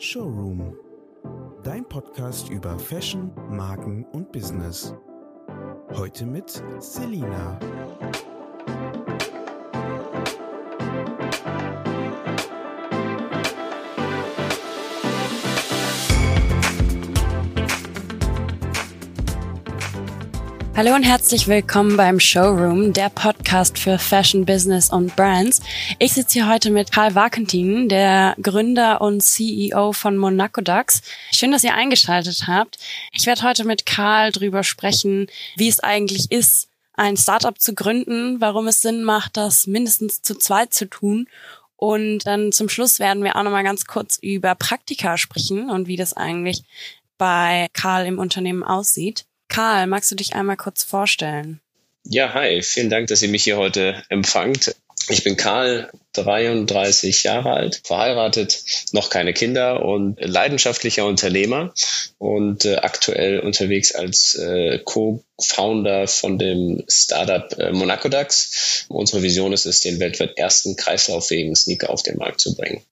Showroom. Dein Podcast über Fashion, Marken und Business. Heute mit Selina. Hallo und herzlich willkommen beim Showroom, der Podcast für Fashion, Business und Brands. Ich sitze hier heute mit Karl Wakentin, der Gründer und CEO von Monaco Ducks. Schön, dass ihr eingeschaltet habt. Ich werde heute mit Karl drüber sprechen, wie es eigentlich ist, ein Startup zu gründen, warum es Sinn macht, das mindestens zu zweit zu tun und dann zum Schluss werden wir auch nochmal ganz kurz über Praktika sprechen und wie das eigentlich bei Karl im Unternehmen aussieht. Karl, magst du dich einmal kurz vorstellen? Ja, hi, vielen Dank, dass ihr mich hier heute empfangt. Ich bin Karl, 33 Jahre alt, verheiratet, noch keine Kinder und leidenschaftlicher Unternehmer und äh, aktuell unterwegs als äh, Co-Founder von dem Startup äh, Monaco Dax. Unsere Vision ist es, den weltweit ersten kreislauffähigen Sneaker auf den Markt zu bringen.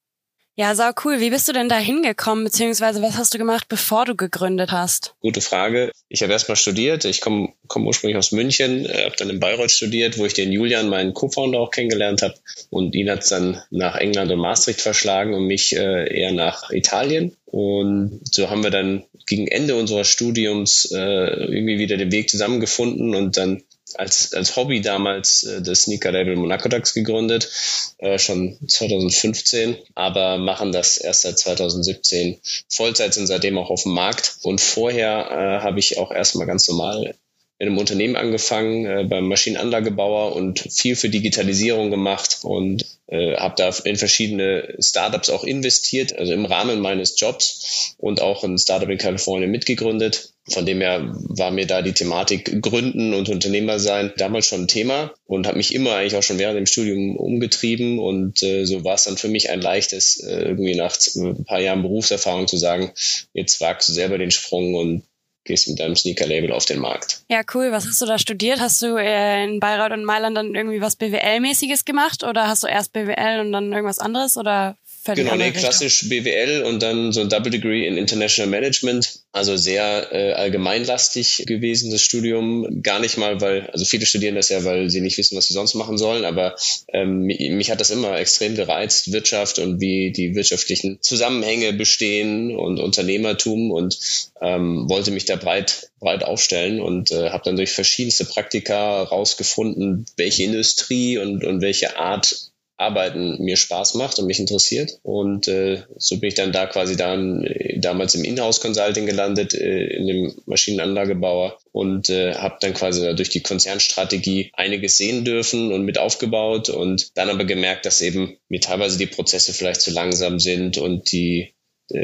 Ja, sau cool. Wie bist du denn da hingekommen, beziehungsweise was hast du gemacht, bevor du gegründet hast? Gute Frage. Ich habe erstmal studiert. Ich komme komm ursprünglich aus München, äh, habe dann in Bayreuth studiert, wo ich den Julian, meinen Co-Founder, auch kennengelernt habe. Und ihn hat dann nach England und Maastricht verschlagen und mich äh, eher nach Italien. Und so haben wir dann gegen Ende unseres Studiums äh, irgendwie wieder den Weg zusammengefunden und dann als, als Hobby damals äh, das Sneaker-Label Monaco Ducks gegründet, äh, schon 2015, aber machen das erst seit 2017 Vollzeit, sind seitdem auch auf dem Markt. Und vorher äh, habe ich auch erstmal ganz normal in einem Unternehmen angefangen, äh, beim Maschinenanlagebauer und viel für Digitalisierung gemacht und äh, habe da in verschiedene Startups auch investiert, also im Rahmen meines Jobs und auch ein Startup in Kalifornien mitgegründet. Von dem her war mir da die Thematik Gründen und Unternehmer sein damals schon ein Thema und habe mich immer eigentlich auch schon während dem Studium umgetrieben und äh, so war es dann für mich ein leichtes, äh, irgendwie nach ein paar Jahren Berufserfahrung zu sagen, jetzt wagst du selber den Sprung und gehst mit deinem Sneaker-Label auf den Markt. Ja, cool. Was hast du da studiert? Hast du äh, in Bayreuth und Mailand dann irgendwie was BWL-mäßiges gemacht oder hast du erst BWL und dann irgendwas anderes oder völlig Genau, nee, klassisch BWL und dann so ein Double Degree in International Management. Also sehr äh, allgemeinlastig gewesen, das Studium. Gar nicht mal, weil, also viele studieren das ja, weil sie nicht wissen, was sie sonst machen sollen, aber ähm, mich hat das immer extrem gereizt, Wirtschaft und wie die wirtschaftlichen Zusammenhänge bestehen und Unternehmertum und ähm, wollte mich da breit, breit aufstellen und äh, habe dann durch verschiedenste Praktika rausgefunden, welche Industrie und, und welche Art Arbeiten mir Spaß macht und mich interessiert. Und äh, so bin ich dann da quasi dann äh, damals im Inhouse-Consulting gelandet, äh, in dem Maschinenanlagebauer und äh, habe dann quasi da durch die Konzernstrategie einiges sehen dürfen und mit aufgebaut und dann aber gemerkt, dass eben mir teilweise die Prozesse vielleicht zu langsam sind und die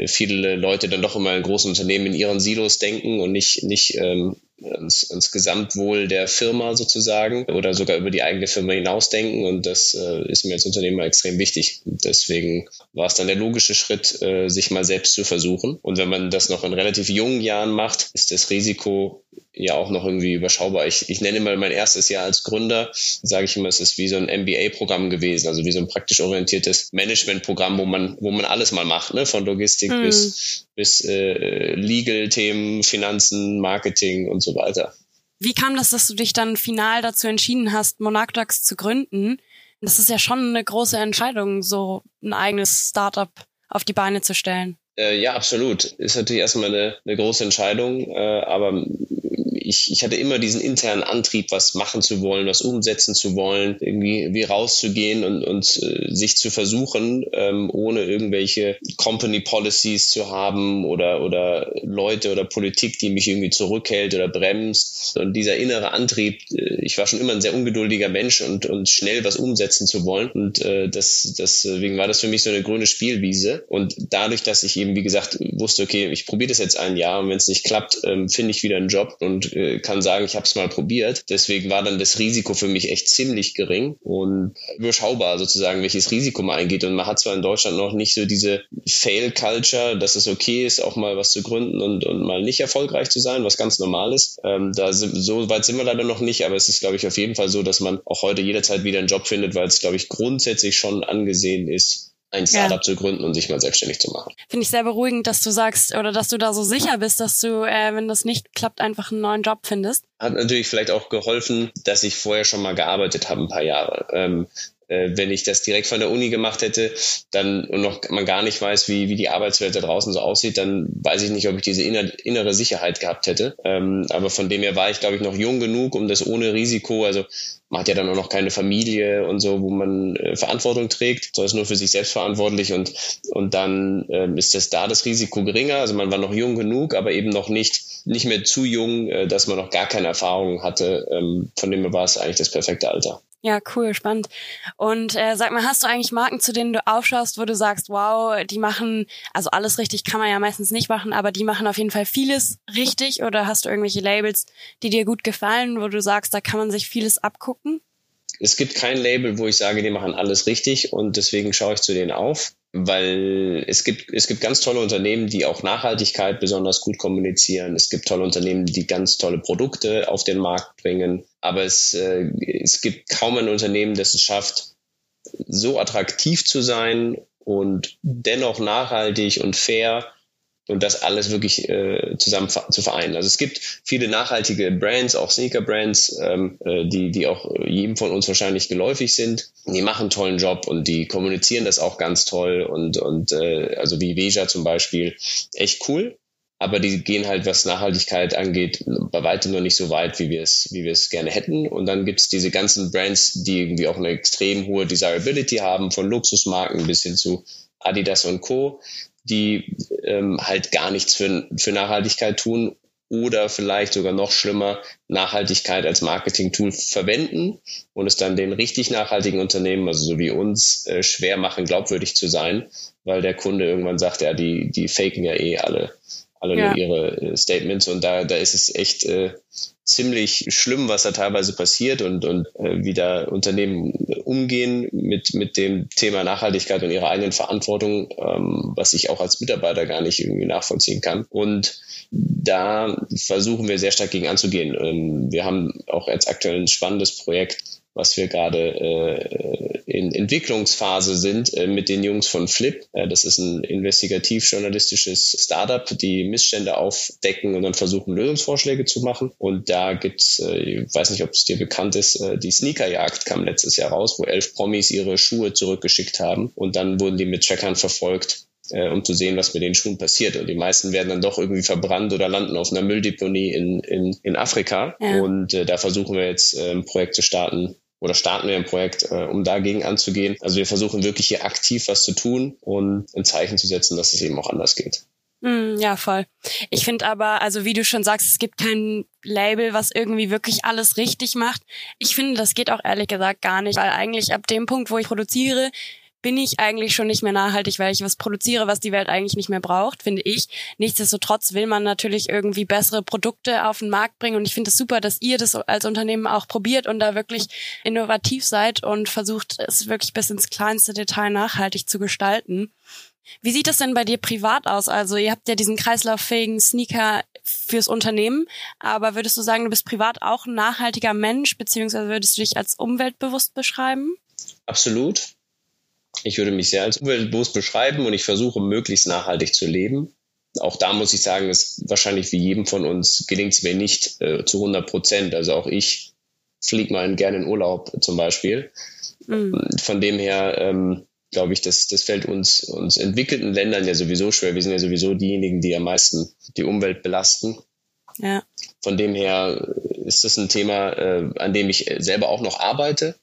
viele Leute dann doch immer in großen Unternehmen in ihren Silos denken und nicht, nicht ähm, ans, ans Gesamtwohl der Firma sozusagen oder sogar über die eigene Firma hinausdenken. Und das äh, ist mir als Unternehmer extrem wichtig. Deswegen war es dann der logische Schritt, äh, sich mal selbst zu versuchen. Und wenn man das noch in relativ jungen Jahren macht, ist das Risiko ja auch noch irgendwie überschaubar. Ich, ich nenne mal mein erstes Jahr als Gründer, sage ich immer, es ist wie so ein MBA-Programm gewesen, also wie so ein praktisch orientiertes Management-Programm, wo man, wo man alles mal macht, ne? von Logistik mhm. bis, bis äh, Legal-Themen, Finanzen, Marketing und so weiter. Wie kam das, dass du dich dann final dazu entschieden hast, Monarchdax zu gründen? Das ist ja schon eine große Entscheidung, so ein eigenes Startup auf die Beine zu stellen. Äh, ja, absolut. Ist natürlich erstmal eine, eine große Entscheidung, äh, aber ich, ich hatte immer diesen internen Antrieb, was machen zu wollen, was umsetzen zu wollen, irgendwie wie rauszugehen und, und äh, sich zu versuchen, ähm, ohne irgendwelche Company Policies zu haben oder, oder Leute oder Politik, die mich irgendwie zurückhält oder bremst. Und dieser innere Antrieb, äh, ich war schon immer ein sehr ungeduldiger Mensch und, und schnell was umsetzen zu wollen. Und äh, das, deswegen war das für mich so eine grüne Spielwiese. Und dadurch, dass ich eben, wie gesagt, wusste, okay, ich probiere das jetzt ein Jahr und wenn es nicht klappt, ähm, finde ich wieder einen Job und äh, kann sagen, ich habe es mal probiert. Deswegen war dann das Risiko für mich echt ziemlich gering und überschaubar sozusagen, welches Risiko man eingeht. Und man hat zwar in Deutschland noch nicht so diese Fail-Culture, dass es okay ist, auch mal was zu gründen und, und mal nicht erfolgreich zu sein, was ganz normal ist. Ähm, da sind, so weit sind wir leider noch nicht, aber es ist, glaube ich, auf jeden Fall so, dass man auch heute jederzeit wieder einen Job findet, weil es, glaube ich, grundsätzlich schon angesehen ist, ein Startup ja. zu gründen und sich mal selbstständig zu machen. Finde ich sehr beruhigend, dass du sagst oder dass du da so sicher bist, dass du, äh, wenn das nicht klappt, einfach einen neuen Job findest. Hat natürlich vielleicht auch geholfen, dass ich vorher schon mal gearbeitet habe, ein paar Jahre. Ähm, äh, wenn ich das direkt von der Uni gemacht hätte, dann und noch man gar nicht weiß, wie, wie die Arbeitswelt da draußen so aussieht, dann weiß ich nicht, ob ich diese inner, innere Sicherheit gehabt hätte. Ähm, aber von dem her war ich, glaube ich, noch jung genug, um das ohne Risiko, also man hat ja dann auch noch keine Familie und so, wo man äh, Verantwortung trägt, sondern ist nur für sich selbst verantwortlich und, und dann äh, ist das da das Risiko geringer. Also man war noch jung genug, aber eben noch nicht, nicht mehr zu jung, äh, dass man noch gar keine Erfahrung hatte. Ähm, von dem her war es eigentlich das perfekte Alter. Ja, cool, spannend. Und äh, sag mal, hast du eigentlich Marken, zu denen du aufschaust, wo du sagst, wow, die machen, also alles richtig kann man ja meistens nicht machen, aber die machen auf jeden Fall vieles richtig? Oder hast du irgendwelche Labels, die dir gut gefallen, wo du sagst, da kann man sich vieles abgucken? Es gibt kein Label, wo ich sage, die machen alles richtig und deswegen schaue ich zu denen auf weil es gibt, es gibt ganz tolle Unternehmen, die auch Nachhaltigkeit besonders gut kommunizieren. Es gibt tolle Unternehmen, die ganz tolle Produkte auf den Markt bringen. Aber es, äh, es gibt kaum ein Unternehmen, das es schafft, so attraktiv zu sein und dennoch nachhaltig und fair und das alles wirklich äh, zusammen zu vereinen. Also es gibt viele nachhaltige Brands, auch Sneaker-Brands, ähm, äh, die, die auch jedem von uns wahrscheinlich geläufig sind. Die machen einen tollen Job und die kommunizieren das auch ganz toll und, und äh, also wie Veja zum Beispiel, echt cool. Aber die gehen halt, was Nachhaltigkeit angeht, bei weitem noch nicht so weit, wie wir es, wie wir es gerne hätten. Und dann gibt's diese ganzen Brands, die irgendwie auch eine extrem hohe Desirability haben, von Luxusmarken bis hin zu Adidas und Co die ähm, halt gar nichts für, für Nachhaltigkeit tun oder vielleicht sogar noch schlimmer Nachhaltigkeit als Marketing-Tool verwenden und es dann den richtig nachhaltigen Unternehmen, also so wie uns, äh, schwer machen, glaubwürdig zu sein, weil der Kunde irgendwann sagt, ja, die, die faken ja eh alle, alle ja. nur ihre äh, Statements und da, da ist es echt äh, ziemlich schlimm, was da teilweise passiert und, und äh, wie da Unternehmen umgehen mit, mit dem Thema Nachhaltigkeit und ihrer eigenen Verantwortung, ähm, was ich auch als Mitarbeiter gar nicht irgendwie nachvollziehen kann. Und da versuchen wir sehr stark gegen anzugehen. Ähm, wir haben auch jetzt aktuell ein spannendes Projekt, was wir gerade äh, in Entwicklungsphase sind äh, mit den Jungs von Flip. Äh, das ist ein investigativ-journalistisches Startup, die Missstände aufdecken und dann versuchen, Lösungsvorschläge zu machen. Und da gibt's, äh, ich weiß nicht, ob es dir bekannt ist, äh, die Sneakerjagd kam letztes Jahr raus, wo elf Promis ihre Schuhe zurückgeschickt haben und dann wurden die mit Trackern verfolgt äh, um zu sehen, was mit den Schuhen passiert. Und die meisten werden dann doch irgendwie verbrannt oder landen auf einer Mülldeponie in, in, in Afrika. Ja. Und äh, da versuchen wir jetzt äh, ein Projekt zu starten, oder starten wir ein Projekt, äh, um dagegen anzugehen. Also wir versuchen wirklich hier aktiv was zu tun und ein Zeichen zu setzen, dass es eben auch anders geht. Mm, ja, voll. Ich finde aber, also wie du schon sagst, es gibt kein Label, was irgendwie wirklich alles richtig macht. Ich finde, das geht auch ehrlich gesagt gar nicht, weil eigentlich ab dem Punkt, wo ich produziere, bin ich eigentlich schon nicht mehr nachhaltig, weil ich was produziere, was die Welt eigentlich nicht mehr braucht, finde ich. Nichtsdestotrotz will man natürlich irgendwie bessere Produkte auf den Markt bringen und ich finde es das super, dass ihr das als Unternehmen auch probiert und da wirklich innovativ seid und versucht, es wirklich bis ins kleinste Detail nachhaltig zu gestalten. Wie sieht das denn bei dir privat aus? Also ihr habt ja diesen kreislauffähigen Sneaker fürs Unternehmen, aber würdest du sagen, du bist privat auch ein nachhaltiger Mensch, beziehungsweise würdest du dich als umweltbewusst beschreiben? Absolut. Ich würde mich sehr als umweltbewusst beschreiben und ich versuche möglichst nachhaltig zu leben. Auch da muss ich sagen, ist wahrscheinlich wie jedem von uns gelingt es mir nicht äh, zu 100 Prozent. Also auch ich fliege mal gerne in Urlaub zum Beispiel. Mhm. Von dem her ähm, glaube ich, das, das fällt uns, uns entwickelten Ländern ja sowieso schwer. Wir sind ja sowieso diejenigen, die am meisten die Umwelt belasten. Ja. Von dem her ist das ein Thema, äh, an dem ich selber auch noch arbeite.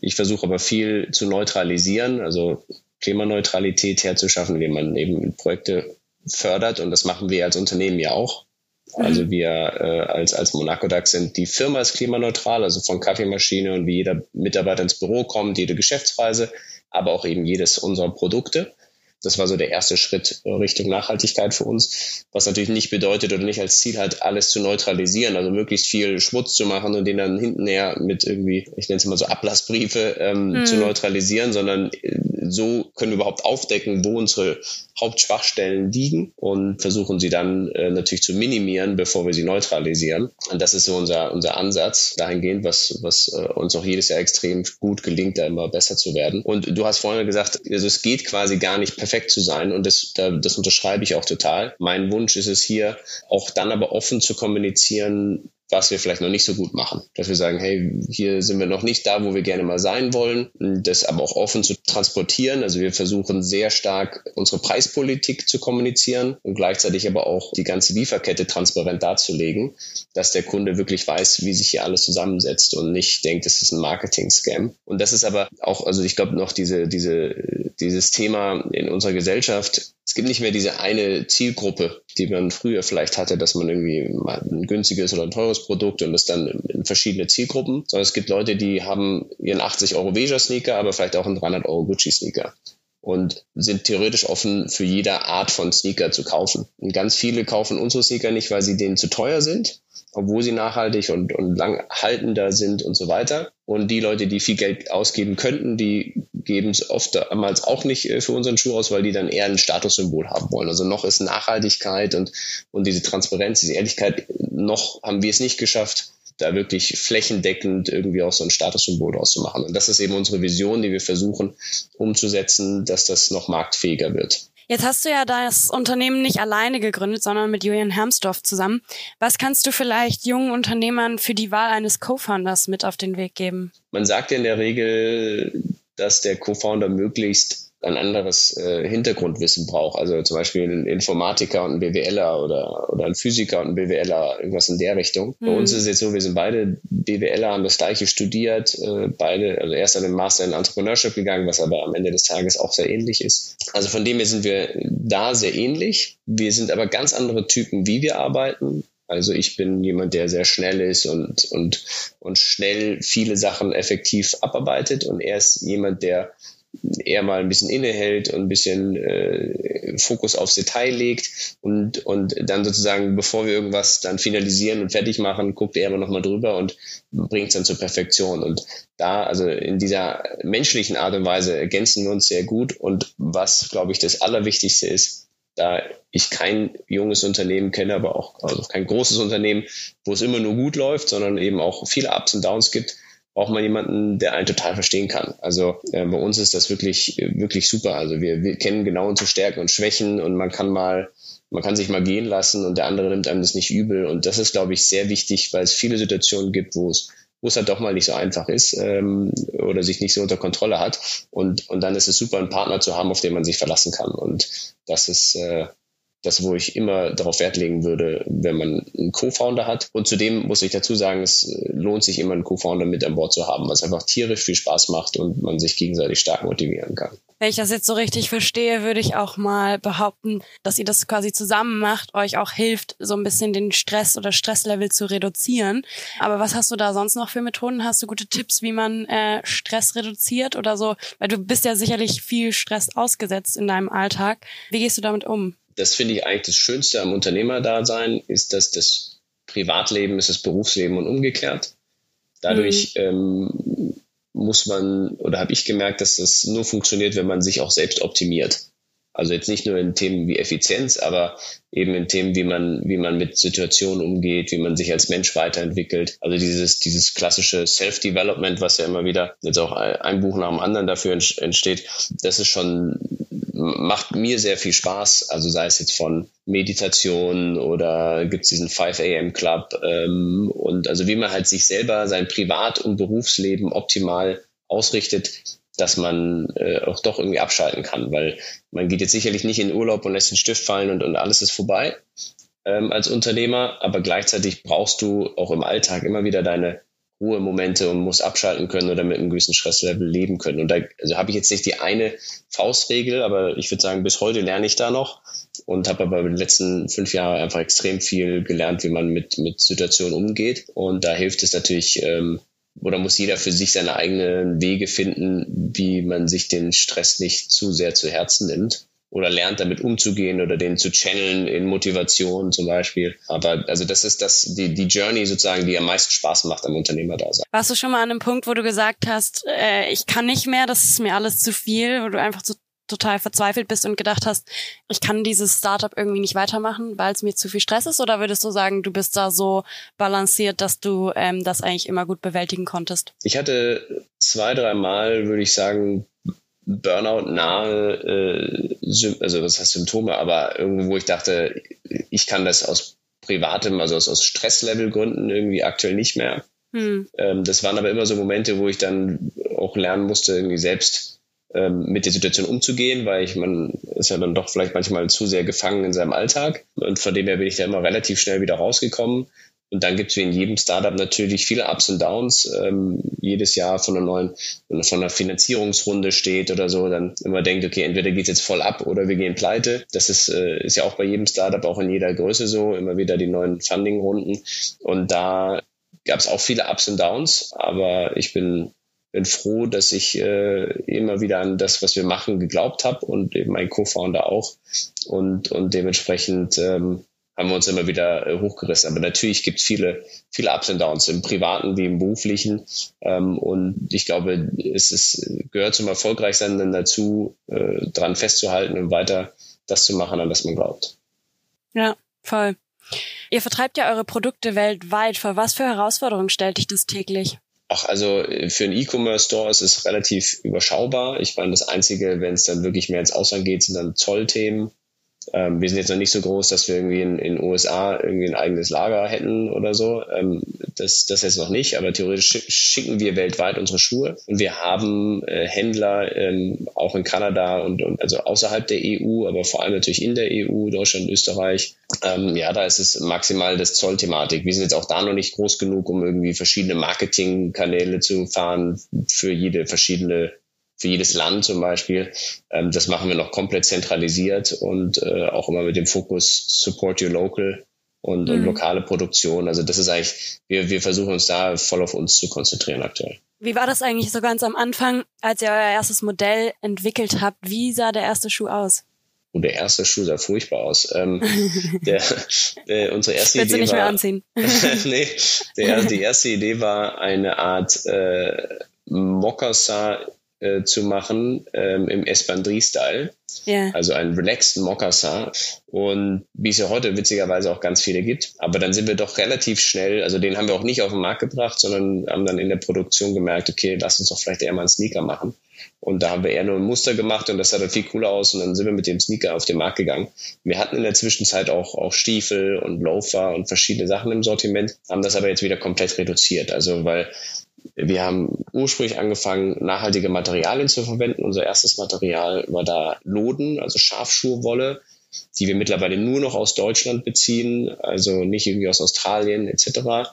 Ich versuche aber viel zu neutralisieren, also Klimaneutralität herzuschaffen, indem man eben Projekte fördert und das machen wir als Unternehmen ja auch. Also mhm. wir äh, als, als Monaco DAX sind, die Firma ist klimaneutral, also von Kaffeemaschine und wie jeder Mitarbeiter ins Büro kommt, jede Geschäftsreise, aber auch eben jedes unserer Produkte. Das war so der erste Schritt Richtung Nachhaltigkeit für uns, was natürlich nicht bedeutet oder nicht als Ziel hat, alles zu neutralisieren, also möglichst viel Schmutz zu machen und den dann hintenher mit irgendwie, ich nenne es mal so Ablassbriefe ähm, mhm. zu neutralisieren, sondern äh, so können wir überhaupt aufdecken, wo unsere Hauptschwachstellen liegen und versuchen sie dann äh, natürlich zu minimieren, bevor wir sie neutralisieren. Und das ist so unser, unser Ansatz dahingehend, was, was äh, uns auch jedes Jahr extrem gut gelingt, da immer besser zu werden. Und du hast vorhin gesagt, also es geht quasi gar nicht perfekt zu sein und das, da, das unterschreibe ich auch total. Mein Wunsch ist es hier, auch dann aber offen zu kommunizieren, was wir vielleicht noch nicht so gut machen. Dass wir sagen, hey, hier sind wir noch nicht da, wo wir gerne mal sein wollen, das aber auch offen zu transportieren. Also wir versuchen sehr stark unsere Preispolitik zu kommunizieren und gleichzeitig aber auch die ganze Lieferkette transparent darzulegen, dass der Kunde wirklich weiß, wie sich hier alles zusammensetzt und nicht denkt, es ist ein Marketing-Scam. Und das ist aber auch, also ich glaube noch diese, diese, dieses Thema in unserer Gesellschaft, es gibt nicht mehr diese eine Zielgruppe, die man früher vielleicht hatte, dass man irgendwie mal ein günstiges oder ein teures Produkt und das dann in verschiedene Zielgruppen, sondern es gibt Leute, die haben ihren 80 Euro Veja Sneaker, aber vielleicht auch einen 300 Euro Gucci Sneaker und sind theoretisch offen für jede Art von Sneaker zu kaufen. Und ganz viele kaufen unsere Sneaker nicht, weil sie denen zu teuer sind, obwohl sie nachhaltig und, und lang haltender sind und so weiter. Und die Leute, die viel Geld ausgeben könnten, die geben es oftmals auch nicht äh, für unseren Schuh aus, weil die dann eher ein Statussymbol haben wollen. Also noch ist Nachhaltigkeit und, und diese Transparenz, diese Ehrlichkeit, noch haben wir es nicht geschafft, da wirklich flächendeckend irgendwie auch so ein Statussymbol draus zu machen. Und das ist eben unsere Vision, die wir versuchen umzusetzen, dass das noch marktfähiger wird. Jetzt hast du ja das Unternehmen nicht alleine gegründet, sondern mit Julian Hermsdorf zusammen. Was kannst du vielleicht jungen Unternehmern für die Wahl eines Co-Founders mit auf den Weg geben? Man sagt ja in der Regel, dass der Co-Founder möglichst ein anderes äh, Hintergrundwissen braucht. Also zum Beispiel ein Informatiker und ein BWLer oder, oder ein Physiker und ein BWLer, irgendwas in der Richtung. Mhm. Bei uns ist es jetzt so, wir sind beide BWLer, haben das gleiche studiert, äh, beide, also erst an den Master in Entrepreneurship gegangen, was aber am Ende des Tages auch sehr ähnlich ist. Also von dem her sind wir da sehr ähnlich. Wir sind aber ganz andere Typen, wie wir arbeiten. Also ich bin jemand, der sehr schnell ist und, und, und schnell viele Sachen effektiv abarbeitet und er ist jemand, der eher mal ein bisschen innehält und ein bisschen äh, Fokus aufs Detail legt und, und dann sozusagen, bevor wir irgendwas dann finalisieren und fertig machen, guckt er immer nochmal drüber und bringt es dann zur Perfektion. Und da, also in dieser menschlichen Art und Weise ergänzen wir uns sehr gut und was, glaube ich, das Allerwichtigste ist, da ich kein junges Unternehmen kenne, aber auch also kein großes Unternehmen, wo es immer nur gut läuft, sondern eben auch viele Ups und Downs gibt, braucht man jemanden, der einen total verstehen kann. Also äh, bei uns ist das wirklich, wirklich super. Also wir, wir kennen genau unsere Stärken und Schwächen und man kann mal, man kann sich mal gehen lassen und der andere nimmt einem das nicht übel. Und das ist, glaube ich, sehr wichtig, weil es viele Situationen gibt, wo es wo es halt doch mal nicht so einfach ist ähm, oder sich nicht so unter Kontrolle hat. Und, und dann ist es super, einen Partner zu haben, auf den man sich verlassen kann. Und das ist, äh, das, wo ich immer darauf Wert legen würde, wenn man einen Co-Founder hat. Und zudem muss ich dazu sagen, es lohnt sich immer, einen Co-Founder mit an Bord zu haben, was einfach tierisch viel Spaß macht und man sich gegenseitig stark motivieren kann. Wenn ich das jetzt so richtig verstehe, würde ich auch mal behaupten, dass ihr das quasi zusammen macht, euch auch hilft, so ein bisschen den Stress oder Stresslevel zu reduzieren. Aber was hast du da sonst noch für Methoden? Hast du gute Tipps, wie man äh, Stress reduziert oder so? Weil du bist ja sicherlich viel Stress ausgesetzt in deinem Alltag. Wie gehst du damit um? Das finde ich eigentlich das Schönste am Unternehmerdasein, ist, dass das Privatleben ist das Berufsleben und umgekehrt. Dadurch mhm. ähm, muss man, oder habe ich gemerkt, dass das nur funktioniert, wenn man sich auch selbst optimiert. Also jetzt nicht nur in Themen wie Effizienz, aber eben in Themen, wie man, wie man mit Situationen umgeht, wie man sich als Mensch weiterentwickelt. Also dieses, dieses klassische Self-Development, was ja immer wieder jetzt auch ein Buch nach dem anderen dafür entsteht, das ist schon, macht mir sehr viel Spaß. Also sei es jetzt von Meditation oder gibt's diesen 5 AM Club ähm, und also wie man halt sich selber sein Privat- und Berufsleben optimal ausrichtet, dass man äh, auch doch irgendwie abschalten kann, weil man geht jetzt sicherlich nicht in Urlaub und lässt den Stift fallen und, und alles ist vorbei ähm, als Unternehmer, aber gleichzeitig brauchst du auch im Alltag immer wieder deine Ruhemomente und musst abschalten können oder mit einem gewissen Stresslevel leben können. Und da also habe ich jetzt nicht die eine Faustregel, aber ich würde sagen, bis heute lerne ich da noch und habe aber in den letzten fünf Jahren einfach extrem viel gelernt, wie man mit, mit Situationen umgeht. Und da hilft es natürlich, ähm, oder muss jeder für sich seine eigenen Wege finden, wie man sich den Stress nicht zu sehr zu Herzen nimmt. oder lernt damit umzugehen oder den zu channeln in Motivation zum Beispiel. Aber also das ist das, die, die Journey sozusagen, die am meisten Spaß macht am Unternehmer da sein. Warst du schon mal an einem Punkt, wo du gesagt hast, äh, ich kann nicht mehr, das ist mir alles zu viel, wo du einfach so total verzweifelt bist und gedacht hast, ich kann dieses Startup irgendwie nicht weitermachen, weil es mir zu viel Stress ist? Oder würdest du sagen, du bist da so balanciert, dass du ähm, das eigentlich immer gut bewältigen konntest? Ich hatte zwei, drei Mal, würde ich sagen, Burnout nahe, äh, also was heißt Symptome, aber irgendwo, wo ich dachte, ich kann das aus privatem, also aus, aus Stresslevelgründen irgendwie aktuell nicht mehr. Hm. Ähm, das waren aber immer so Momente, wo ich dann auch lernen musste, irgendwie selbst mit der Situation umzugehen, weil ich, man ist ja dann doch vielleicht manchmal zu sehr gefangen in seinem Alltag. Und von dem her bin ich da immer relativ schnell wieder rausgekommen. Und dann gibt es wie in jedem Startup natürlich viele Ups und Downs. Ähm, jedes Jahr von einer neuen, von einer Finanzierungsrunde steht oder so, dann immer denkt, okay, entweder geht es jetzt voll ab oder wir gehen pleite. Das ist, äh, ist ja auch bei jedem Startup, auch in jeder Größe so, immer wieder die neuen Funding-Runden. Und da gab es auch viele Ups und Downs, aber ich bin bin froh, dass ich äh, immer wieder an das, was wir machen, geglaubt habe und eben mein Co-Founder auch. Und, und dementsprechend ähm, haben wir uns immer wieder äh, hochgerissen. Aber natürlich gibt es viele, viele Ups und Downs im privaten wie im beruflichen. Ähm, und ich glaube, es ist, gehört zum Erfolgreichsein dann dazu, äh, dran festzuhalten und weiter das zu machen, an das man glaubt. Ja, voll. Ihr vertreibt ja eure Produkte weltweit. Vor was für Herausforderungen stellt dich das täglich? Ach, also äh, für einen E-Commerce-Store ist es relativ überschaubar. Ich meine, das Einzige, wenn es dann wirklich mehr ins Ausland geht, sind dann Zollthemen. Ähm, wir sind jetzt noch nicht so groß, dass wir irgendwie in den USA irgendwie ein eigenes Lager hätten oder so. Ähm, das, das jetzt noch nicht, aber theoretisch schicken wir weltweit unsere Schuhe. Und wir haben äh, Händler ähm, auch in Kanada und, und also außerhalb der EU, aber vor allem natürlich in der EU, Deutschland, Österreich. Ähm, ja, da ist es maximal das Zollthematik. Wir sind jetzt auch da noch nicht groß genug, um irgendwie verschiedene Marketingkanäle zu fahren für jede verschiedene für jedes Land zum Beispiel. Ähm, das machen wir noch komplett zentralisiert und äh, auch immer mit dem Fokus Support Your Local und, mhm. und lokale Produktion. Also das ist eigentlich, wir, wir versuchen uns da voll auf uns zu konzentrieren aktuell. Wie war das eigentlich so ganz am Anfang, als ihr euer erstes Modell entwickelt habt? Wie sah der erste Schuh aus? Und der erste Schuh sah furchtbar aus. Ähm, der, der, unsere erste Willst Idee du nicht war, mehr anziehen? nee, der, die erste Idee war eine Art äh, Mokassin äh, zu machen ähm, im Espandrie-Style. Yeah. Also einen relaxten Moccasin. Und wie es ja heute witzigerweise auch ganz viele gibt. Aber dann sind wir doch relativ schnell, also den haben wir auch nicht auf den Markt gebracht, sondern haben dann in der Produktion gemerkt, okay, lass uns doch vielleicht eher mal einen Sneaker machen. Und da haben wir eher nur ein Muster gemacht und das sah dann viel cooler aus und dann sind wir mit dem Sneaker auf den Markt gegangen. Wir hatten in der Zwischenzeit auch, auch Stiefel und Loafer und verschiedene Sachen im Sortiment, haben das aber jetzt wieder komplett reduziert. Also weil wir haben ursprünglich angefangen, nachhaltige Materialien zu verwenden. Unser erstes Material war da Loden, also Schafschurwolle, die wir mittlerweile nur noch aus Deutschland beziehen, also nicht irgendwie aus Australien etc.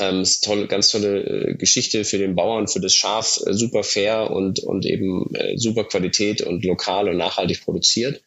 Ähm, ist tolle, ganz tolle äh, Geschichte für den Bauern, für das Schaf, äh, super fair und, und eben äh, super Qualität und lokal und nachhaltig produziert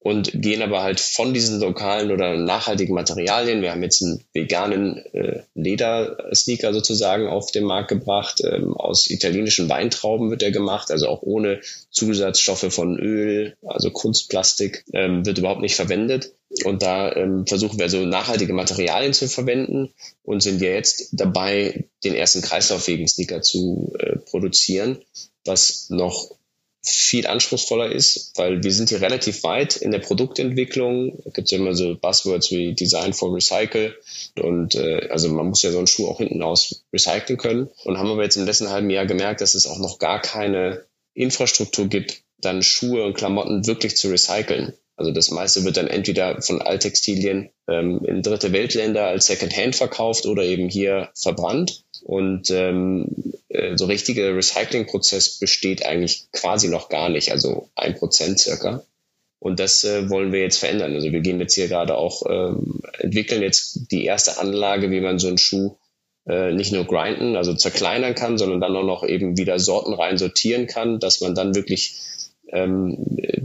und gehen aber halt von diesen lokalen oder nachhaltigen Materialien. Wir haben jetzt einen veganen äh, Ledersneaker sozusagen auf den Markt gebracht. Ähm, aus italienischen Weintrauben wird er gemacht, also auch ohne Zusatzstoffe von Öl, also Kunstplastik ähm, wird überhaupt nicht verwendet. Und da ähm, versuchen wir so nachhaltige Materialien zu verwenden und sind ja jetzt dabei, den ersten kreislauffähigen Sneaker zu äh, produzieren, was noch viel anspruchsvoller ist, weil wir sind hier relativ weit in der Produktentwicklung. Da gibt es ja immer so Buzzwords wie Design for Recycle und äh, also man muss ja so einen Schuh auch hinten aus recyceln können. Und haben aber jetzt im letzten halben Jahr gemerkt, dass es auch noch gar keine Infrastruktur gibt, dann Schuhe und Klamotten wirklich zu recyceln. Also das meiste wird dann entweder von Alttextilien ähm, in dritte Weltländer als Secondhand verkauft oder eben hier verbrannt. Und ähm, äh, so richtiger Recyclingprozess besteht eigentlich quasi noch gar nicht, also ein Prozent circa. Und das äh, wollen wir jetzt verändern. Also wir gehen jetzt hier gerade auch, ähm, entwickeln jetzt die erste Anlage, wie man so einen Schuh äh, nicht nur grinden, also zerkleinern kann, sondern dann auch noch eben wieder sortenrein sortieren kann, dass man dann wirklich ähm,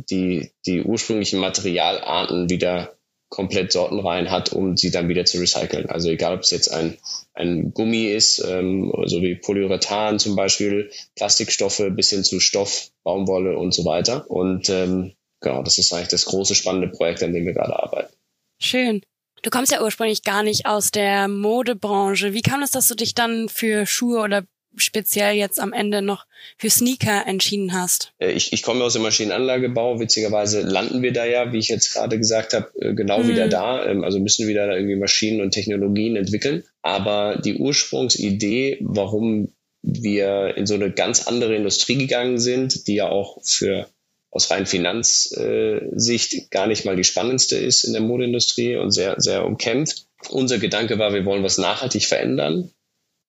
die, die ursprünglichen Materialarten wieder komplett sortenrein hat, um sie dann wieder zu recyceln. Also egal, ob es jetzt ein, ein Gummi ist, ähm, so wie Polyurethan zum Beispiel, Plastikstoffe bis hin zu Stoff, Baumwolle und so weiter. Und ähm, genau, das ist eigentlich das große spannende Projekt, an dem wir gerade arbeiten. Schön. Du kommst ja ursprünglich gar nicht aus der Modebranche. Wie kam es, dass du dich dann für Schuhe oder speziell jetzt am Ende noch für Sneaker entschieden hast? Äh, ich, ich komme aus dem Maschinenanlagebau. Witzigerweise landen wir da ja, wie ich jetzt gerade gesagt habe, äh, genau hm. wieder da. Ähm, also müssen wieder da irgendwie Maschinen und Technologien entwickeln. Aber die Ursprungsidee, warum wir in so eine ganz andere Industrie gegangen sind, die ja auch für aus rein Finanzsicht gar nicht mal die spannendste ist in der Modeindustrie und sehr, sehr umkämpft. Unser Gedanke war, wir wollen was nachhaltig verändern.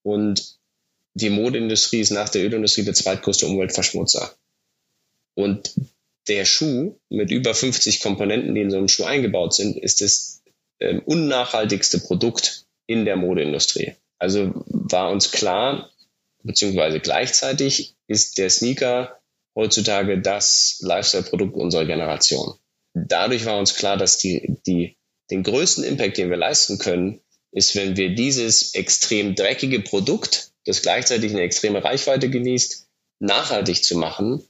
Und die Modeindustrie ist nach der Ölindustrie der zweitgrößte Umweltverschmutzer. Und der Schuh mit über 50 Komponenten, die in so einem Schuh eingebaut sind, ist das ähm, unnachhaltigste Produkt in der Modeindustrie. Also war uns klar, beziehungsweise gleichzeitig ist der Sneaker heutzutage das Lifestyle-Produkt unserer Generation. Dadurch war uns klar, dass die, die, den größten Impact, den wir leisten können, ist, wenn wir dieses extrem dreckige Produkt, das gleichzeitig eine extreme Reichweite genießt, nachhaltig zu machen.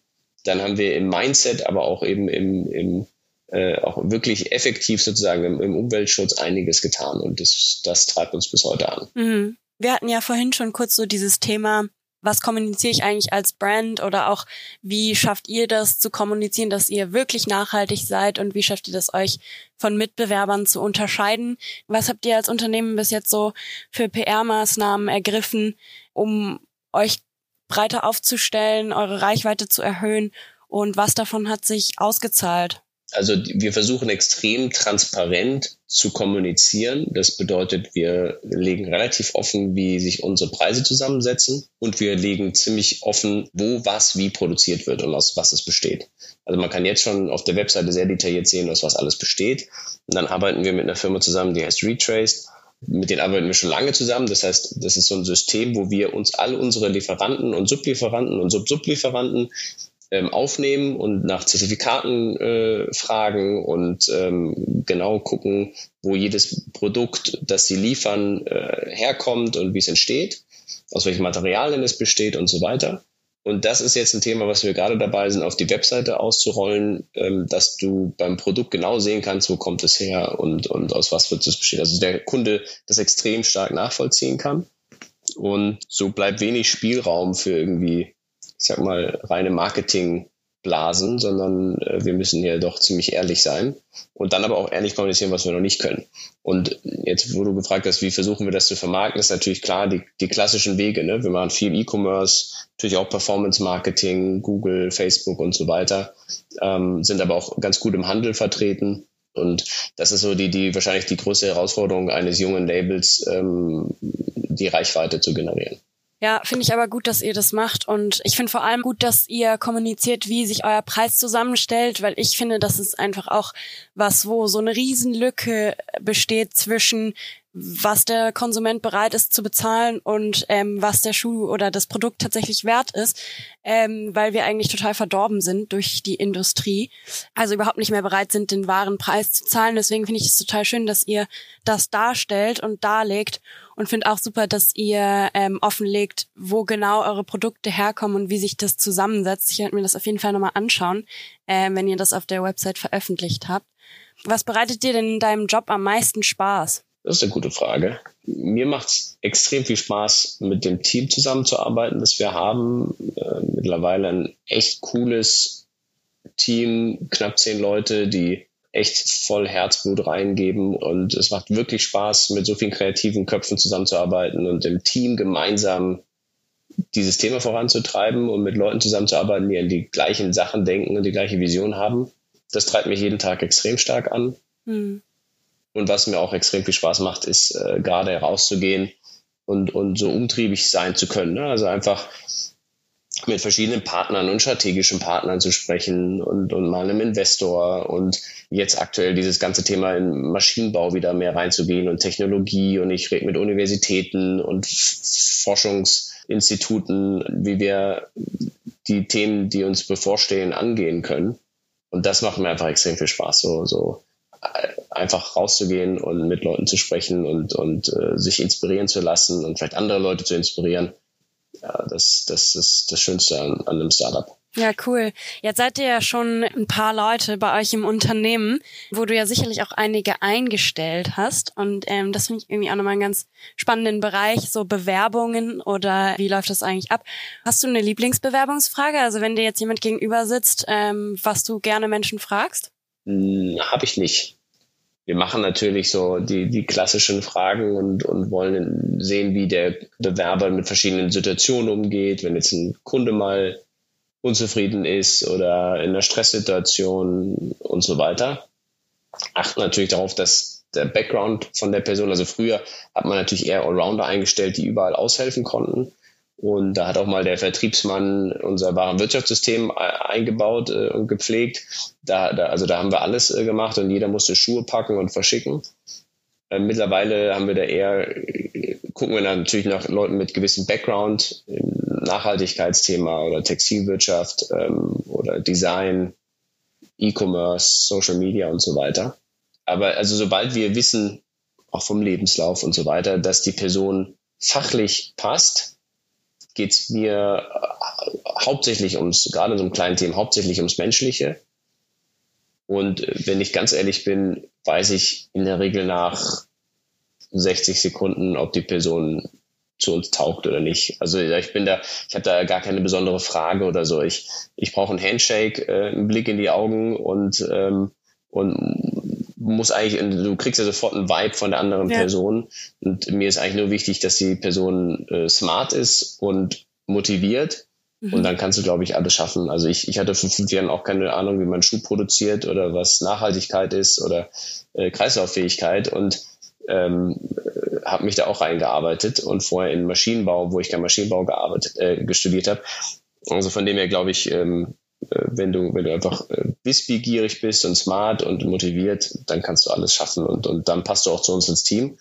Dann haben wir im Mindset, aber auch eben im, im äh, auch wirklich effektiv sozusagen im, im, Umweltschutz einiges getan. Und das, das treibt uns bis heute an. Mhm. Wir hatten ja vorhin schon kurz so dieses Thema was kommuniziere ich eigentlich als Brand oder auch wie schafft ihr das zu kommunizieren, dass ihr wirklich nachhaltig seid und wie schafft ihr das euch von Mitbewerbern zu unterscheiden? Was habt ihr als Unternehmen bis jetzt so für PR-Maßnahmen ergriffen, um euch breiter aufzustellen, eure Reichweite zu erhöhen und was davon hat sich ausgezahlt? Also wir versuchen extrem transparent zu kommunizieren. Das bedeutet, wir legen relativ offen, wie sich unsere Preise zusammensetzen und wir legen ziemlich offen, wo was wie produziert wird und aus was es besteht. Also man kann jetzt schon auf der Webseite sehr detailliert sehen, aus was alles besteht. Und dann arbeiten wir mit einer Firma zusammen, die heißt Retraced. Mit denen arbeiten wir schon lange zusammen. Das heißt, das ist so ein System, wo wir uns all unsere Lieferanten und Sublieferanten und Sub-Sublieferanten ähm, aufnehmen und nach Zertifikaten äh, fragen und ähm, genau gucken, wo jedes Produkt, das sie liefern, äh, herkommt und wie es entsteht, aus welchen Materialien es besteht und so weiter. Und das ist jetzt ein Thema, was wir gerade dabei sind, auf die Webseite auszurollen, ähm, dass du beim Produkt genau sehen kannst, wo kommt es her und, und aus was wird es bestehen. Also der Kunde das extrem stark nachvollziehen kann. Und so bleibt wenig Spielraum für irgendwie ich sag mal, reine Marketingblasen, sondern äh, wir müssen hier doch ziemlich ehrlich sein und dann aber auch ehrlich kommunizieren, was wir noch nicht können. Und jetzt, wo du gefragt hast, wie versuchen wir das zu vermarkten, ist natürlich klar die, die klassischen Wege. Ne? Wir machen viel E-Commerce, natürlich auch Performance-Marketing, Google, Facebook und so weiter, ähm, sind aber auch ganz gut im Handel vertreten. Und das ist so die, die wahrscheinlich die größte Herausforderung eines jungen Labels, ähm, die Reichweite zu generieren. Ja, finde ich aber gut, dass ihr das macht. Und ich finde vor allem gut, dass ihr kommuniziert, wie sich euer Preis zusammenstellt, weil ich finde, das ist einfach auch was, wo so eine Riesenlücke besteht zwischen was der Konsument bereit ist zu bezahlen und ähm, was der Schuh oder das Produkt tatsächlich wert ist, ähm, weil wir eigentlich total verdorben sind durch die Industrie, also überhaupt nicht mehr bereit sind, den wahren Preis zu zahlen. Deswegen finde ich es total schön, dass ihr das darstellt und darlegt und finde auch super, dass ihr ähm, offenlegt, wo genau eure Produkte herkommen und wie sich das zusammensetzt. Ich werde mir das auf jeden Fall nochmal anschauen, äh, wenn ihr das auf der Website veröffentlicht habt. Was bereitet dir denn in deinem Job am meisten Spaß? Das ist eine gute Frage. Mir macht es extrem viel Spaß, mit dem Team zusammenzuarbeiten, das wir haben. Äh, mittlerweile ein echt cooles Team, knapp zehn Leute, die echt voll Herzblut reingeben und es macht wirklich Spaß, mit so vielen kreativen Köpfen zusammenzuarbeiten und im Team gemeinsam dieses Thema voranzutreiben und mit Leuten zusammenzuarbeiten, die an die gleichen Sachen denken und die gleiche Vision haben. Das treibt mich jeden Tag extrem stark an. Mhm. Und was mir auch extrem viel Spaß macht, ist äh, gerade herauszugehen und, und so umtriebig sein zu können. Ne? Also einfach mit verschiedenen Partnern und strategischen Partnern zu sprechen und, und mal einem Investor und jetzt aktuell dieses ganze Thema in Maschinenbau wieder mehr reinzugehen und Technologie und ich rede mit Universitäten und Forschungsinstituten, wie wir die Themen, die uns bevorstehen, angehen können. Und das macht mir einfach extrem viel Spaß, so, so einfach rauszugehen und mit Leuten zu sprechen und, und äh, sich inspirieren zu lassen und vielleicht andere Leute zu inspirieren. Ja, das, das ist das Schönste an, an einem Startup. Ja, cool. Jetzt seid ihr ja schon ein paar Leute bei euch im Unternehmen, wo du ja sicherlich auch einige eingestellt hast. Und ähm, das finde ich irgendwie auch nochmal einen ganz spannenden Bereich, so Bewerbungen oder wie läuft das eigentlich ab? Hast du eine Lieblingsbewerbungsfrage? Also wenn dir jetzt jemand gegenüber sitzt, ähm, was du gerne Menschen fragst? Hm, Habe ich nicht. Wir machen natürlich so die, die klassischen Fragen und, und wollen sehen, wie der Bewerber mit verschiedenen Situationen umgeht. Wenn jetzt ein Kunde mal unzufrieden ist oder in einer Stresssituation und so weiter. Achten natürlich darauf, dass der Background von der Person, also früher hat man natürlich eher Allrounder eingestellt, die überall aushelfen konnten. Und da hat auch mal der Vertriebsmann unser Warenwirtschaftssystem eingebaut äh, und gepflegt. Da, da, also da haben wir alles äh, gemacht und jeder musste Schuhe packen und verschicken. Äh, mittlerweile haben wir da eher, gucken wir natürlich nach Leuten mit gewissem Background Nachhaltigkeitsthema oder Textilwirtschaft ähm, oder Design, E-Commerce, Social Media und so weiter. Aber also sobald wir wissen, auch vom Lebenslauf und so weiter, dass die Person fachlich passt, geht es mir äh, hauptsächlich ums, gerade in so einem kleinen Thema, hauptsächlich ums Menschliche. Und äh, wenn ich ganz ehrlich bin, weiß ich in der Regel nach 60 Sekunden, ob die Person zu uns taugt oder nicht. Also ich bin da, ich habe da gar keine besondere Frage oder so. Ich, ich brauche einen Handshake, äh, einen Blick in die Augen und, ähm, und muss eigentlich, du kriegst ja sofort einen Vibe von der anderen ja. Person. Und mir ist eigentlich nur wichtig, dass die Person äh, smart ist und motiviert. Mhm. Und dann kannst du, glaube ich, alles schaffen. Also ich, ich hatte vor fünf Jahren auch keine Ahnung, wie man Schuh produziert oder was Nachhaltigkeit ist oder äh, Kreislauffähigkeit. Und ähm, habe mich da auch reingearbeitet und vorher in Maschinenbau, wo ich kein Maschinenbau gearbeitet, äh, gestudiert habe. Also von dem her glaube ich, ähm, äh, wenn du, wenn du einfach äh, wissbegierig bist und smart und motiviert, dann kannst du alles schaffen und, und dann passt du auch zu uns ins Team.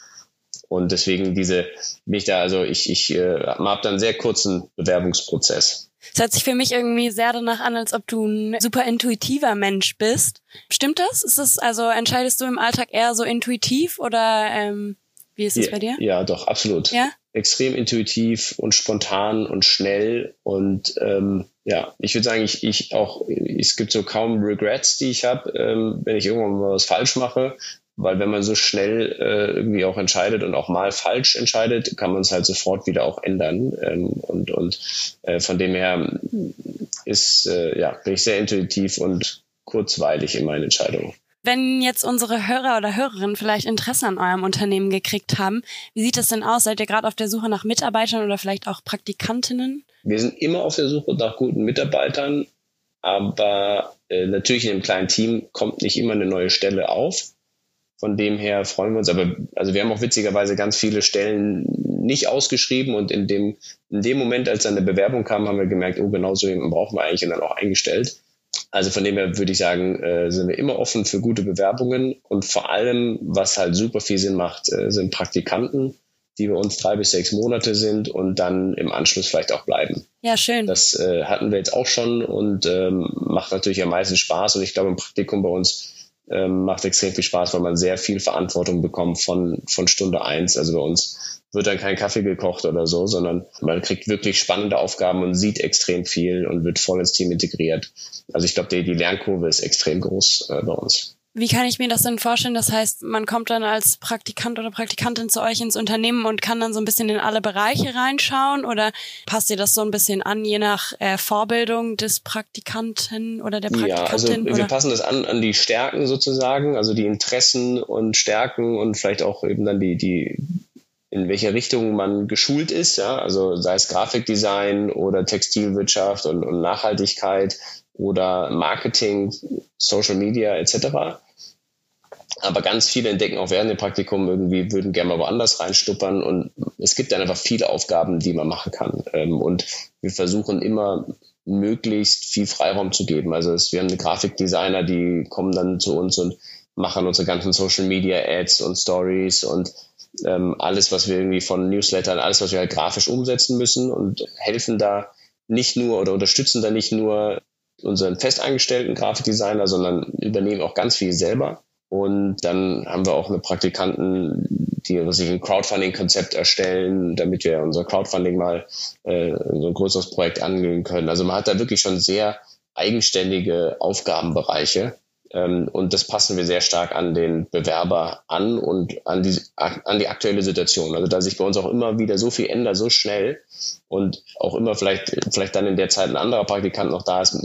Und deswegen diese, mich da, also ich, ich äh, habe dann einen sehr kurzen Bewerbungsprozess. Es hört sich für mich irgendwie sehr danach an, als ob du ein super intuitiver Mensch bist. Stimmt das? Ist das also entscheidest du im Alltag eher so intuitiv oder ähm, wie ist es ja, bei dir? Ja, doch, absolut. Ja? Extrem intuitiv und spontan und schnell. Und ähm, ja, ich würde sagen, ich, ich auch, es gibt so kaum Regrets, die ich habe, ähm, wenn ich irgendwann mal was falsch mache. Weil wenn man so schnell äh, irgendwie auch entscheidet und auch mal falsch entscheidet, kann man es halt sofort wieder auch ändern. Ähm, und und äh, von dem her ist, äh, ja, bin ich sehr intuitiv und kurzweilig in meinen Entscheidungen. Wenn jetzt unsere Hörer oder Hörerinnen vielleicht Interesse an eurem Unternehmen gekriegt haben, wie sieht das denn aus? Seid ihr gerade auf der Suche nach Mitarbeitern oder vielleicht auch Praktikantinnen? Wir sind immer auf der Suche nach guten Mitarbeitern, aber äh, natürlich in einem kleinen Team kommt nicht immer eine neue Stelle auf. Von dem her freuen wir uns. Aber also wir haben auch witzigerweise ganz viele Stellen nicht ausgeschrieben und in dem, in dem Moment, als dann eine Bewerbung kam, haben wir gemerkt, oh, genau so jemanden brauchen wir eigentlich und dann auch eingestellt. Also von dem her würde ich sagen, äh, sind wir immer offen für gute Bewerbungen und vor allem, was halt super viel Sinn macht, äh, sind Praktikanten, die bei uns drei bis sechs Monate sind und dann im Anschluss vielleicht auch bleiben. Ja, schön. Das äh, hatten wir jetzt auch schon und ähm, macht natürlich am meisten Spaß und ich glaube, im Praktikum bei uns ähm, macht extrem viel Spaß, weil man sehr viel Verantwortung bekommt von, von Stunde eins. Also bei uns wird dann kein Kaffee gekocht oder so, sondern man kriegt wirklich spannende Aufgaben und sieht extrem viel und wird voll ins Team integriert. Also ich glaube, die, die Lernkurve ist extrem groß äh, bei uns. Wie kann ich mir das denn vorstellen? Das heißt, man kommt dann als Praktikant oder Praktikantin zu euch ins Unternehmen und kann dann so ein bisschen in alle Bereiche reinschauen oder passt ihr das so ein bisschen an, je nach äh, Vorbildung des Praktikanten oder der Praktikantin? Ja, also oder? wir passen das an an die Stärken sozusagen, also die Interessen und Stärken und vielleicht auch eben dann die, die in welche Richtung man geschult ist, ja, also sei es Grafikdesign oder Textilwirtschaft und, und Nachhaltigkeit oder Marketing, Social Media etc. Aber ganz viele entdecken auch während dem Praktikum irgendwie, würden gerne mal woanders reinstuppern und es gibt dann einfach viele Aufgaben, die man machen kann. Ähm, und wir versuchen immer möglichst viel Freiraum zu geben. Also es, wir haben eine Grafikdesigner, die kommen dann zu uns und machen unsere ganzen Social Media Ads und Stories und ähm, alles, was wir irgendwie von Newslettern, alles, was wir halt grafisch umsetzen müssen und helfen da nicht nur oder unterstützen da nicht nur unseren festangestellten Grafikdesigner, sondern übernehmen auch ganz viel selber. Und dann haben wir auch eine Praktikanten, die sich ein Crowdfunding-Konzept erstellen, damit wir unser Crowdfunding mal äh, so ein größeres Projekt angehen können. Also man hat da wirklich schon sehr eigenständige Aufgabenbereiche. Ähm, und das passen wir sehr stark an den Bewerber an und an die, an die aktuelle Situation. Also da sich bei uns auch immer wieder so viel ändert, so schnell und auch immer vielleicht, vielleicht dann in der Zeit ein anderer Praktikant noch da ist,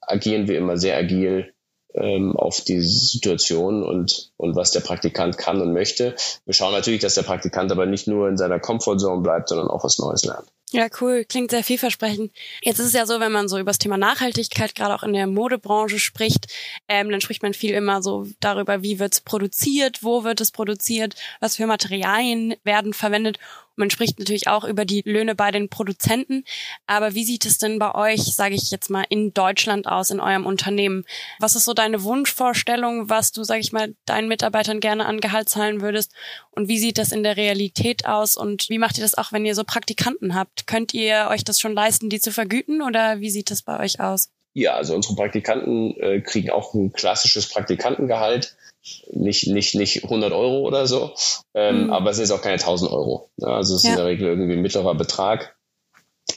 agieren wir immer sehr agil ähm, auf die Situation und, und was der Praktikant kann und möchte. Wir schauen natürlich, dass der Praktikant aber nicht nur in seiner Comfortzone bleibt, sondern auch was Neues lernt. Ja, cool. Klingt sehr vielversprechend. Jetzt ist es ja so, wenn man so über das Thema Nachhaltigkeit gerade auch in der Modebranche spricht, ähm, dann spricht man viel immer so darüber, wie wird es produziert, wo wird es produziert, was für Materialien werden verwendet. Man spricht natürlich auch über die Löhne bei den Produzenten. Aber wie sieht es denn bei euch, sage ich jetzt mal, in Deutschland aus, in eurem Unternehmen? Was ist so deine Wunschvorstellung, was du, sage ich mal, deinen Mitarbeitern gerne an Gehalt zahlen würdest? Und wie sieht das in der Realität aus? Und wie macht ihr das auch, wenn ihr so Praktikanten habt? Könnt ihr euch das schon leisten, die zu vergüten? Oder wie sieht das bei euch aus? Ja, also unsere Praktikanten äh, kriegen auch ein klassisches Praktikantengehalt nicht, nicht, nicht 100 Euro oder so, ähm, mhm. aber es ist auch keine 1000 Euro. Also es ist ja. in der Regel irgendwie ein mittlerer Betrag.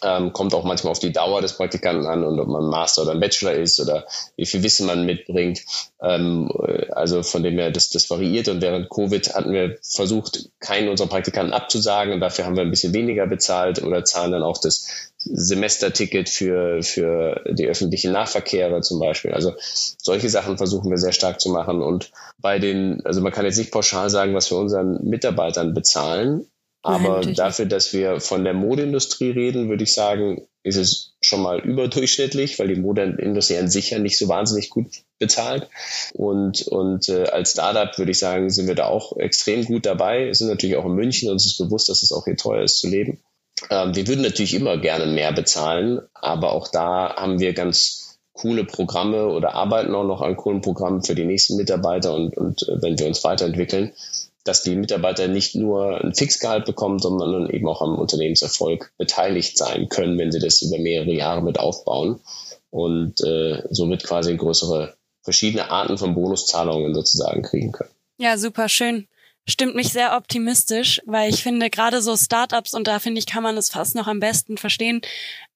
Ähm, kommt auch manchmal auf die Dauer des Praktikanten an und ob man Master oder Bachelor ist oder wie viel Wissen man mitbringt. Ähm, also von dem her, das, das variiert und während Covid hatten wir versucht, keinen unserer Praktikanten abzusagen und dafür haben wir ein bisschen weniger bezahlt oder zahlen dann auch das Semesterticket für, für die öffentlichen Nahverkehre zum Beispiel. Also solche Sachen versuchen wir sehr stark zu machen. Und bei den, also man kann jetzt nicht pauschal sagen, was wir unseren Mitarbeitern bezahlen, aber Nein, dafür, dass wir von der Modeindustrie reden, würde ich sagen, ist es schon mal überdurchschnittlich, weil die Modeindustrie an sich ja nicht so wahnsinnig gut bezahlt. Und, und äh, als Startup würde ich sagen, sind wir da auch extrem gut dabei. Wir sind natürlich auch in München, uns ist bewusst, dass es auch hier teuer ist zu leben. Ähm, wir würden natürlich immer gerne mehr bezahlen, aber auch da haben wir ganz coole Programme oder arbeiten auch noch an coolen Programmen für die nächsten Mitarbeiter und, und äh, wenn wir uns weiterentwickeln, dass die Mitarbeiter nicht nur ein Fixgehalt bekommen, sondern eben auch am Unternehmenserfolg beteiligt sein können, wenn sie das über mehrere Jahre mit aufbauen und äh, somit quasi größere verschiedene Arten von Bonuszahlungen sozusagen kriegen können. Ja, super schön stimmt mich sehr optimistisch, weil ich finde, gerade so Startups, und da finde ich, kann man es fast noch am besten verstehen,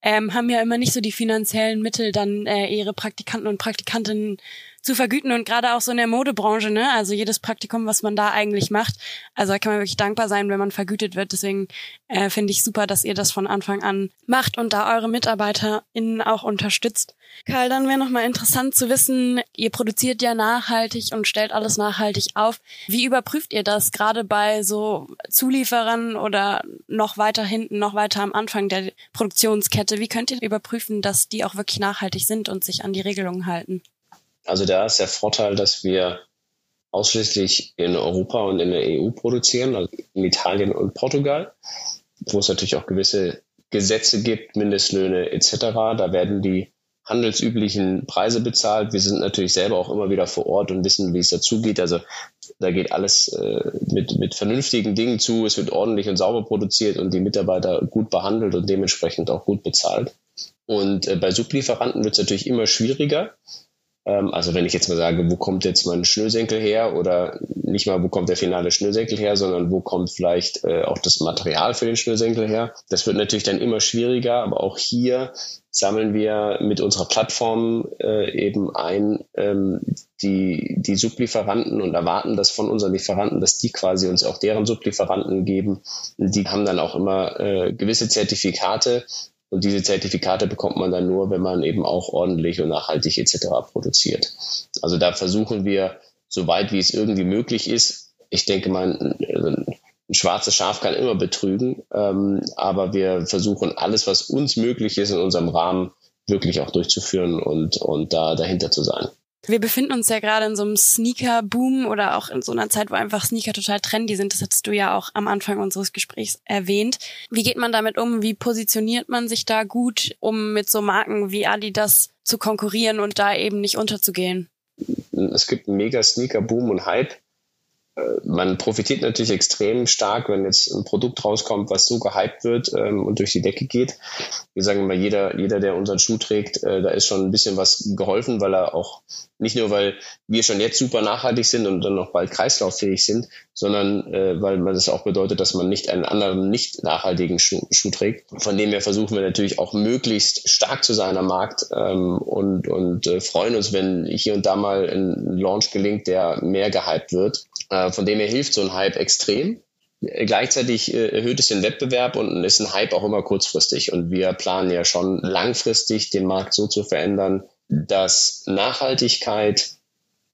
ähm, haben ja immer nicht so die finanziellen Mittel, dann äh, ihre Praktikanten und Praktikantinnen zu vergüten und gerade auch so in der Modebranche, ne? Also jedes Praktikum, was man da eigentlich macht, also da kann man wirklich dankbar sein, wenn man vergütet wird. Deswegen äh, finde ich super, dass ihr das von Anfang an macht und da eure MitarbeiterInnen auch unterstützt. Karl, dann wäre nochmal interessant zu wissen, ihr produziert ja nachhaltig und stellt alles nachhaltig auf. Wie überprüft ihr das gerade bei so Zulieferern oder noch weiter hinten, noch weiter am Anfang der Produktionskette? Wie könnt ihr überprüfen, dass die auch wirklich nachhaltig sind und sich an die Regelungen halten? Also da ist der Vorteil, dass wir ausschließlich in Europa und in der EU produzieren, also in Italien und Portugal, wo es natürlich auch gewisse Gesetze gibt, Mindestlöhne etc. Da werden die handelsüblichen Preise bezahlt. Wir sind natürlich selber auch immer wieder vor Ort und wissen, wie es dazugeht. Also da geht alles äh, mit, mit vernünftigen Dingen zu. Es wird ordentlich und sauber produziert und die Mitarbeiter gut behandelt und dementsprechend auch gut bezahlt. Und äh, bei Sublieferanten wird es natürlich immer schwieriger, also wenn ich jetzt mal sage, wo kommt jetzt mein Schnürsenkel her oder nicht mal, wo kommt der finale Schnürsenkel her, sondern wo kommt vielleicht äh, auch das Material für den Schnürsenkel her. Das wird natürlich dann immer schwieriger, aber auch hier sammeln wir mit unserer Plattform äh, eben ein ähm, die, die Sublieferanten und erwarten das von unseren Lieferanten, dass die quasi uns auch deren Sublieferanten geben. Die haben dann auch immer äh, gewisse Zertifikate, und diese Zertifikate bekommt man dann nur, wenn man eben auch ordentlich und nachhaltig etc. produziert. Also da versuchen wir, so weit wie es irgendwie möglich ist, ich denke mal, ein, ein schwarzes Schaf kann immer betrügen, ähm, aber wir versuchen alles, was uns möglich ist, in unserem Rahmen wirklich auch durchzuführen und, und da dahinter zu sein. Wir befinden uns ja gerade in so einem Sneaker-Boom oder auch in so einer Zeit, wo einfach Sneaker total trendy sind. Das hattest du ja auch am Anfang unseres Gesprächs erwähnt. Wie geht man damit um? Wie positioniert man sich da gut, um mit so Marken wie Adidas zu konkurrieren und da eben nicht unterzugehen? Es gibt einen mega Sneaker-Boom und Hype. man profitiert natürlich extrem stark, wenn jetzt ein Produkt rauskommt, was so gehypt wird ähm, und durch die Decke geht. Wir sagen immer, jeder, jeder, der unseren Schuh trägt, äh, da ist schon ein bisschen was geholfen, weil er auch nicht nur, weil wir schon jetzt super nachhaltig sind und dann noch bald kreislauffähig sind, sondern äh, weil man das auch bedeutet, dass man nicht einen anderen nicht nachhaltigen Schuh, Schuh trägt. Von dem her versuchen wir natürlich auch möglichst stark zu sein am Markt ähm, und, und äh, freuen uns, wenn hier und da mal ein Launch gelingt, der mehr gehypt wird. Äh, von dem her hilft so ein Hype extrem. Gleichzeitig äh, erhöht es den Wettbewerb und ist ein Hype auch immer kurzfristig. Und wir planen ja schon langfristig den Markt so zu verändern, dass Nachhaltigkeit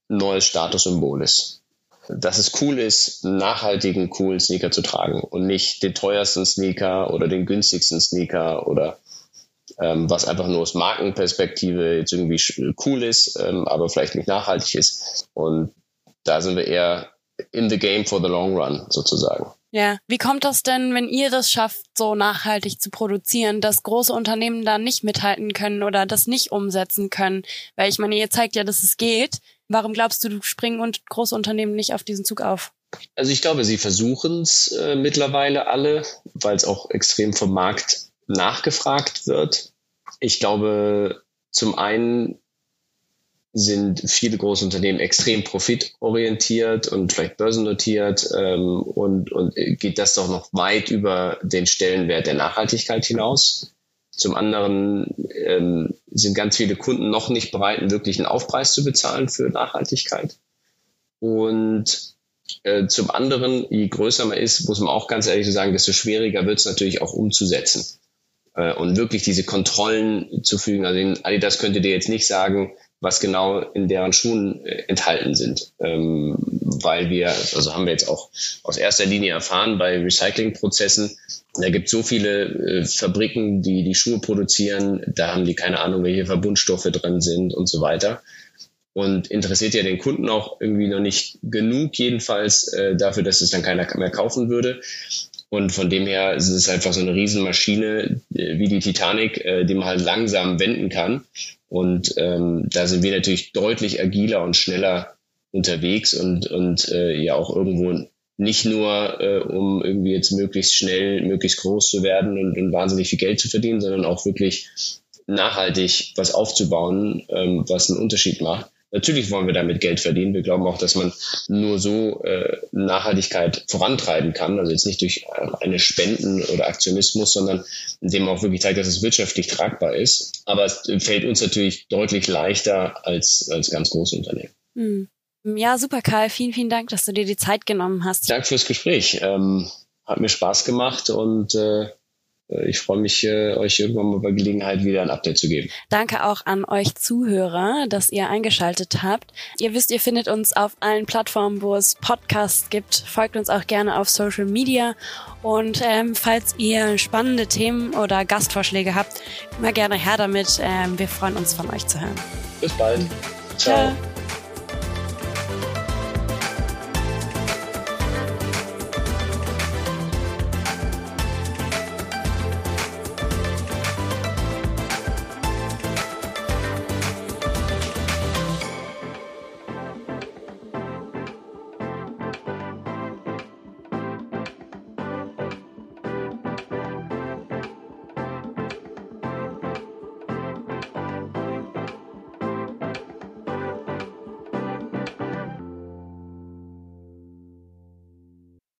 neues Statussymbol ist. Dass es cool ist, nachhaltigen, coolen Sneaker zu tragen und nicht den teuersten Sneaker oder den günstigsten Sneaker oder ähm, was einfach nur aus Markenperspektive jetzt irgendwie cool ist, ähm, aber vielleicht nicht nachhaltig ist. Und da sind wir eher in the game for the long run sozusagen. Ja, wie kommt das denn, wenn ihr das schafft, so nachhaltig zu produzieren, dass große Unternehmen da nicht mithalten können oder das nicht umsetzen können? Weil ich meine, ihr zeigt ja, dass es geht. Warum glaubst du, du springen und große Unternehmen nicht auf diesen Zug auf? Also ich glaube, sie versuchen es äh, mittlerweile alle, weil es auch extrem vom Markt nachgefragt wird. Ich glaube, zum einen sind viele große Unternehmen extrem profitorientiert und vielleicht börsennotiert ähm, und, und geht das doch noch weit über den Stellenwert der Nachhaltigkeit hinaus. Zum anderen ähm, sind ganz viele Kunden noch nicht bereit, einen wirklichen Aufpreis zu bezahlen für Nachhaltigkeit. Und äh, zum anderen, je größer man ist, muss man auch ganz ehrlich sagen, desto schwieriger wird es natürlich auch umzusetzen äh, und wirklich diese Kontrollen zu fügen. Also Adidas könnte dir jetzt nicht sagen, was genau in deren Schuhen äh, enthalten sind. Ähm, weil wir, also haben wir jetzt auch aus erster Linie erfahren bei Recyclingprozessen, da gibt so viele äh, Fabriken, die die Schuhe produzieren, da haben die keine Ahnung, welche Verbundstoffe drin sind und so weiter. Und interessiert ja den Kunden auch irgendwie noch nicht genug, jedenfalls äh, dafür, dass es dann keiner mehr kaufen würde. Und von dem her ist es einfach so eine Riesenmaschine äh, wie die Titanic, äh, die man halt langsam wenden kann. Und ähm, da sind wir natürlich deutlich agiler und schneller unterwegs und, und äh, ja auch irgendwo nicht nur, äh, um irgendwie jetzt möglichst schnell, möglichst groß zu werden und, und wahnsinnig viel Geld zu verdienen, sondern auch wirklich nachhaltig was aufzubauen, ähm, was einen Unterschied macht. Natürlich wollen wir damit Geld verdienen. Wir glauben auch, dass man nur so äh, Nachhaltigkeit vorantreiben kann. Also jetzt nicht durch äh, eine Spenden oder Aktionismus, sondern indem man auch wirklich zeigt, dass es wirtschaftlich tragbar ist. Aber es fällt uns natürlich deutlich leichter als, als ganz große Unternehmen. Hm. Ja, super, Karl. Vielen, vielen Dank, dass du dir die Zeit genommen hast. Danke fürs Gespräch. Ähm, hat mir Spaß gemacht und äh, äh, ich freue mich, äh, euch irgendwann mal bei Gelegenheit wieder ein Update zu geben. Danke auch an euch Zuhörer, dass ihr eingeschaltet habt. Ihr wisst, ihr findet uns auf allen Plattformen, wo es Podcasts gibt. Folgt uns auch gerne auf Social Media. Und ähm, falls ihr spannende Themen oder Gastvorschläge habt, immer gerne her damit. Ähm, wir freuen uns von euch zu hören. Bis bald. Ciao. Ciao.